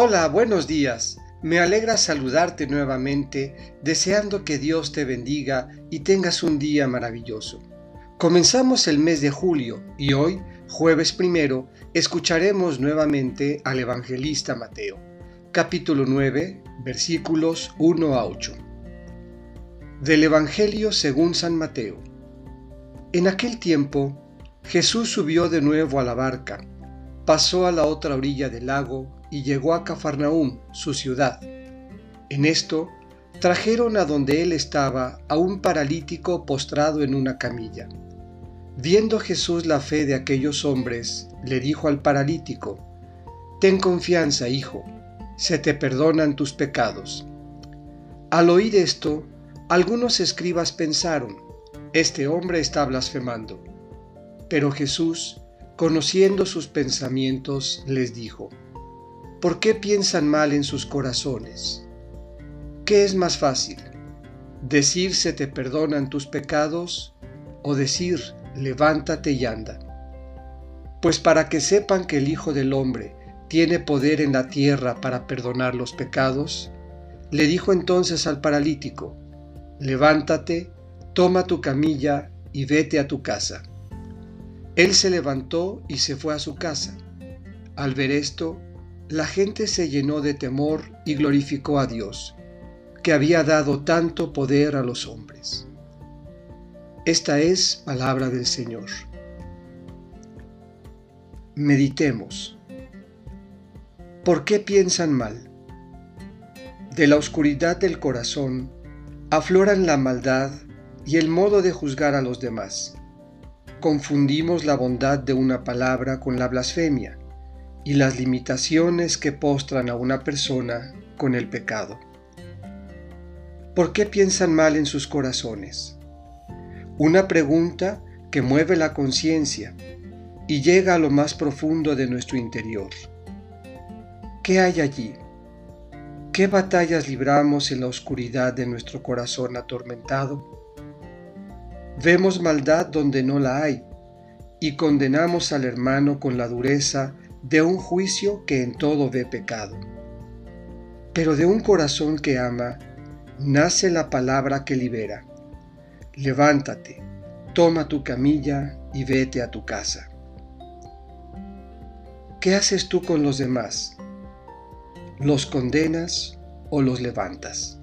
Hola, buenos días. Me alegra saludarte nuevamente, deseando que Dios te bendiga y tengas un día maravilloso. Comenzamos el mes de julio y hoy, jueves primero, escucharemos nuevamente al evangelista Mateo, capítulo 9, versículos 1 a 8. Del Evangelio según San Mateo. En aquel tiempo, Jesús subió de nuevo a la barca, pasó a la otra orilla del lago y llegó a Cafarnaúm, su ciudad. En esto, trajeron a donde él estaba a un paralítico postrado en una camilla. Viendo Jesús la fe de aquellos hombres, le dijo al paralítico, Ten confianza, hijo, se te perdonan tus pecados. Al oír esto, algunos escribas pensaron, Este hombre está blasfemando. Pero Jesús, conociendo sus pensamientos, les dijo, ¿Por qué piensan mal en sus corazones? ¿Qué es más fácil? ¿Decir se te perdonan tus pecados o decir levántate y anda? Pues para que sepan que el Hijo del Hombre tiene poder en la tierra para perdonar los pecados, le dijo entonces al paralítico, levántate, toma tu camilla y vete a tu casa. Él se levantó y se fue a su casa. Al ver esto, la gente se llenó de temor y glorificó a Dios, que había dado tanto poder a los hombres. Esta es palabra del Señor. Meditemos. ¿Por qué piensan mal? De la oscuridad del corazón afloran la maldad y el modo de juzgar a los demás. Confundimos la bondad de una palabra con la blasfemia y las limitaciones que postran a una persona con el pecado. ¿Por qué piensan mal en sus corazones? Una pregunta que mueve la conciencia y llega a lo más profundo de nuestro interior. ¿Qué hay allí? ¿Qué batallas libramos en la oscuridad de nuestro corazón atormentado? Vemos maldad donde no la hay y condenamos al hermano con la dureza de un juicio que en todo ve pecado. Pero de un corazón que ama, nace la palabra que libera. Levántate, toma tu camilla y vete a tu casa. ¿Qué haces tú con los demás? ¿Los condenas o los levantas?